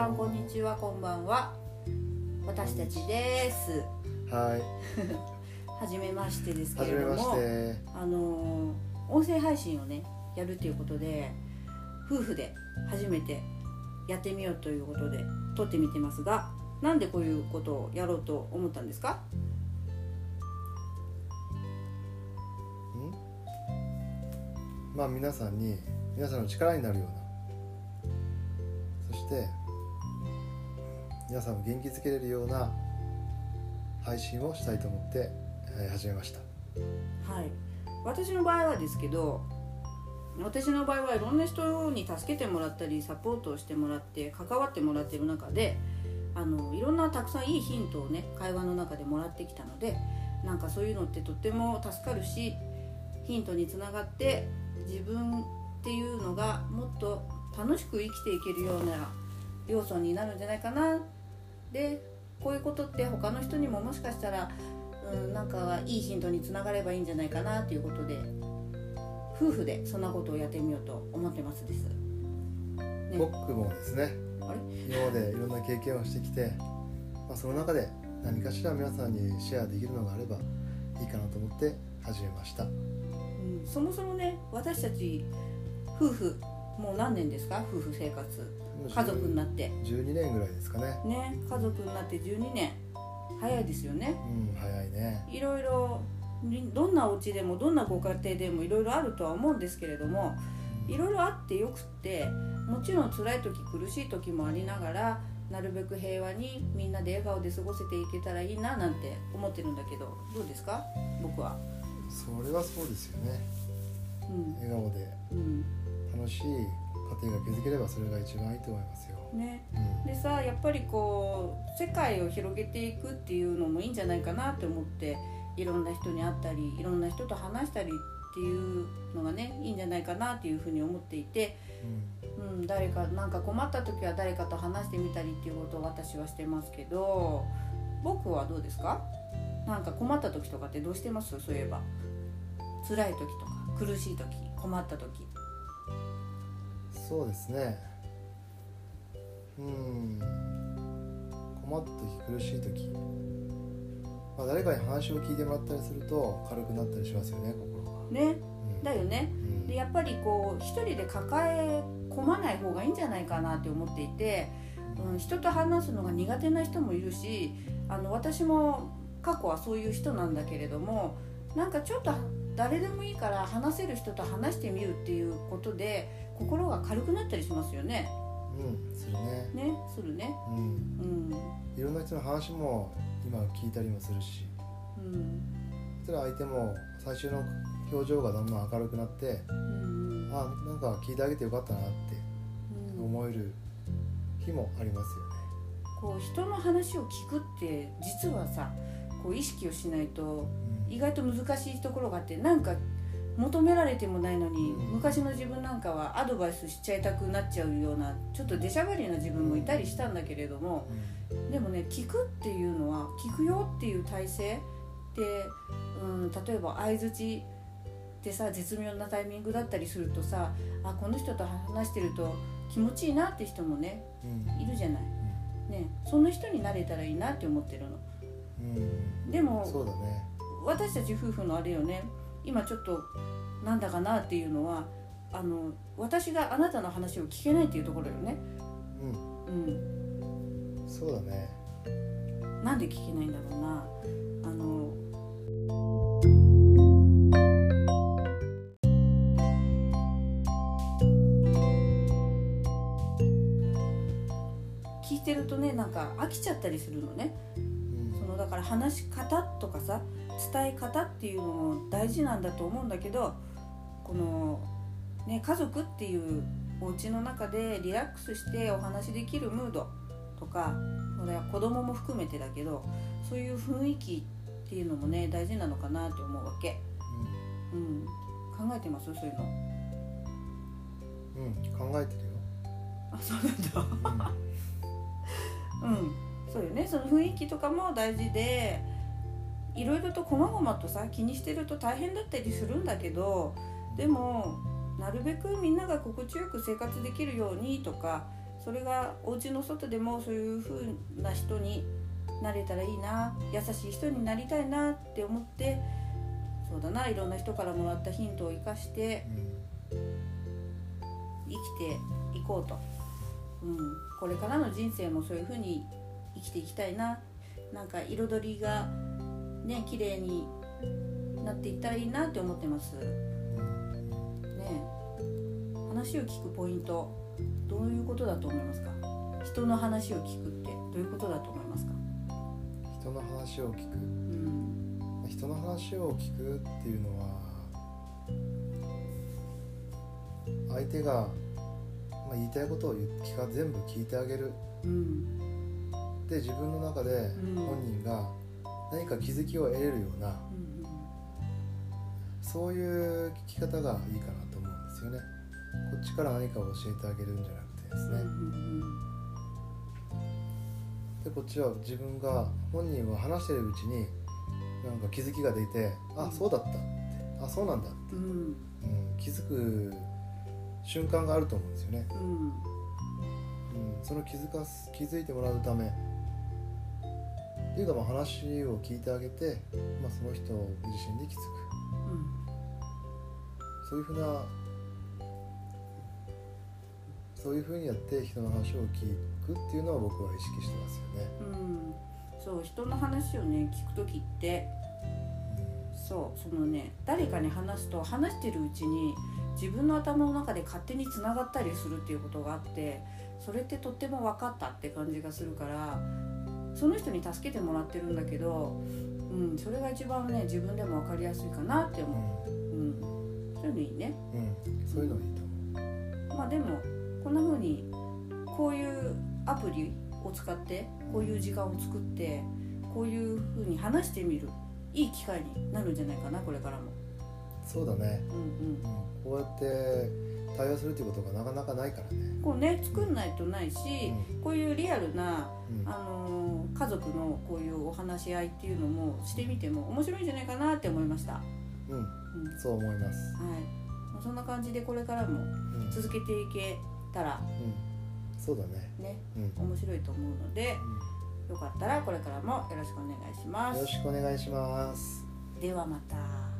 さんこんにちはこんばんは。私たちです。はい。初めましてですけれどもて。あのー音声配信をねやるということで夫婦で初めてやってみようということで撮ってみてますがなんでこういうことをやろうと思ったんですか？まあ皆さんに皆さんの力になるような、そして皆さんを元気づけれるような配信をしたいと思って、え始めました。はい私の場合はですけど私の場合はいろんな人に助けてもらったりサポートをしてもらって関わってもらってる中であのいろんなたくさんいいヒントをね会話の中でもらってきたのでなんかそういうのってとっても助かるしヒントにつながって自分っていうのがもっと楽しく生きていけるような要素になるんじゃないかなでこういうことって他の人にももしかしたらうん、なんかいいヒントにつながればいいんじゃないかなということで夫婦でそんなことをやってみようと思ってますです。ね僕もですね、今までいろんな経験をしてきて、まあ、その中で何かしら皆さんにシェアできるのがあればいいかなと思って始めました。うん、そもそもね私たち夫婦もう何年ですか？夫婦生活。家族になって。12年ぐらいですかね。ね家族になって12年。早いですよね。うん、早いね。いろいろにどんなお家でもどんなご家庭でもいろいろあるとは思うんですけれどもいろいろあってよくってもちろん辛い時苦しい時もありながらなるべく平和にみんなで笑顔で過ごせていけたらいいななんて思ってるんだけどどうですか？僕は。それはそうですよね。うん。笑顔で。うん楽しい家庭が築ければそれが一番いいと思いますよ。ね、うん、でさやっぱりこう世界を広げていくっていうのもいいんじゃないかなって思っていろんな人に会ったりいろんな人と話したりっていうのがねいいんじゃないかなっていうふうに思っていて、うん、誰かなんか困った時は誰かと話してみたりっていうことを私はしてますけど僕はどうですか？なんか困った時とかってどうしてます？そういえば。辛い時とか苦しい時困った時。うん、そうですね。うん、困った時苦しい時、まあ誰かに話を聞いてもらったりすると軽くなったりしますよね心が。ね。うん。だよね。うん。でやっぱりこう一人で抱え込まない方がいいんじゃないかなって思っていて、うん、人と話すのが苦手な人もいるしあの私も過去はそういう人なんだけれどもなんかちょっと誰でもいいから話せる人と話してみるっていうことで心が軽くなったりしますよね。うん、するね。ねするね。うん、うんいろんな人の話も今聞いたりもするし、うんそしたら相手も最初の表情がだんだん明るくなって、うんあなんか聞いてあげてよかったなってうん思える日もありますよね。こう人の話を聞くって実はさこう意識をしないとうん。意外と難しいところがあってなんか求められてもないのに、うん。昔の自分なんかはアドバイスしちゃいたくなっちゃうようなちょっと出しゃばりな自分もいたりしたんだけれども、でもね聞くっていうのは聞くよっていう体制で、うん、例えば相づちってさ絶妙なタイミングだったりするとさあこの人と話してると気持ちいいなって人もねいるじゃない。ね、そんな人になれたらいいなって思ってるの。うん。でもそうだね。私たち夫婦のあれよね。今ちょっとなんだかなっていうのはあの私があなたの話を聞けないっていうところよね。うん。うん、そうだね。なんで聞けないんだろうな。あの聞いてるとねなんか飽きちゃったりするのねのだから話し方とかさ伝え方っていうのも大事なんだと思うんだけどこの、ね、家族っていうお家の中でリラックスしてお話できるムードとかこれは子供も含めてだけどそういう雰囲気っていうのもね大事なのかなって思うわけ、うん、考えてます？そういうの。うん、うん、考えてるよ。あそうなんだ。うん そうよね。その雰囲気とかも大事でいろいろと細々とさ気にしてると大変だったりするんだけどでもなるべくみんなが心地よく生活できるようにとかそれがお家の外でもそういう風な人になれたらいいな優しい人になりたいなって思ってそうだないろんな人からもらったヒントを生かして生きていこうと、うん、これからの人生もそういう風に生きていきたいな。なんか彩りがね綺麗になっていったらいいなって思ってます。ね。話を聞くポイントどういうことだと思いますか？人の話を聞くってどういうことだと思いますか？人の話を聞く？うん。人の話を聞くっていうのは相手が、まあ、言いたいことを言う聞か全部聞いてあげる。うんで自分の中でん。本人が何か気づきを得れるようなうんそういう聞き方がいいかなと思うんですよね。こっちから何かを教えてあげるんじゃなくてですね。んでこっちは自分が本人は話してるうちになんか気づきが出てあうん。そうだったって。あそうなんだって、うん。うん、気づく瞬間があると思うんですよね、うん。うん、その気づかす気づいてもらうためっていうかまあ話を聞いてあげて、まあ、その人自身で気づく。そういうふうなそういうふうにやって人の話を聞くっていうのは僕は意識してますよね。うん。うんそう人の話をね聞く時ってそうそのね誰かに話すと話してるうちに自分の頭の中で勝手につながったりするっていうことがあってそれってとっても分かったって感じがするからその人に助けてもらってるんだけど、うん、それが一番ね自分でも分かりやすいかなってう思う、うん、そういうのいいね。ん、うん、そういうのいいと思う。まあでもこんな風にこういうアプリを使ってこういう時間を作ってこういう風に話してみる。いい機会になるんじゃないかなこれからも。そうだね、うんうん。うん、こうやって対話するっていうことがなかなかないからね。こうね作んないとないし、うこういうリアルな、うんあのー家族のこういうお話し合いっていうのもしてみても面白いんじゃないかなって思いました。うん、うんそう思います。はいまあ、そんな感じでこれからもうん、うん、続けていけたらそうだね。ねうん、面白いと思うのでよかったらこれからもよろしくお願いしますよろ。しくお願いします。ではまた。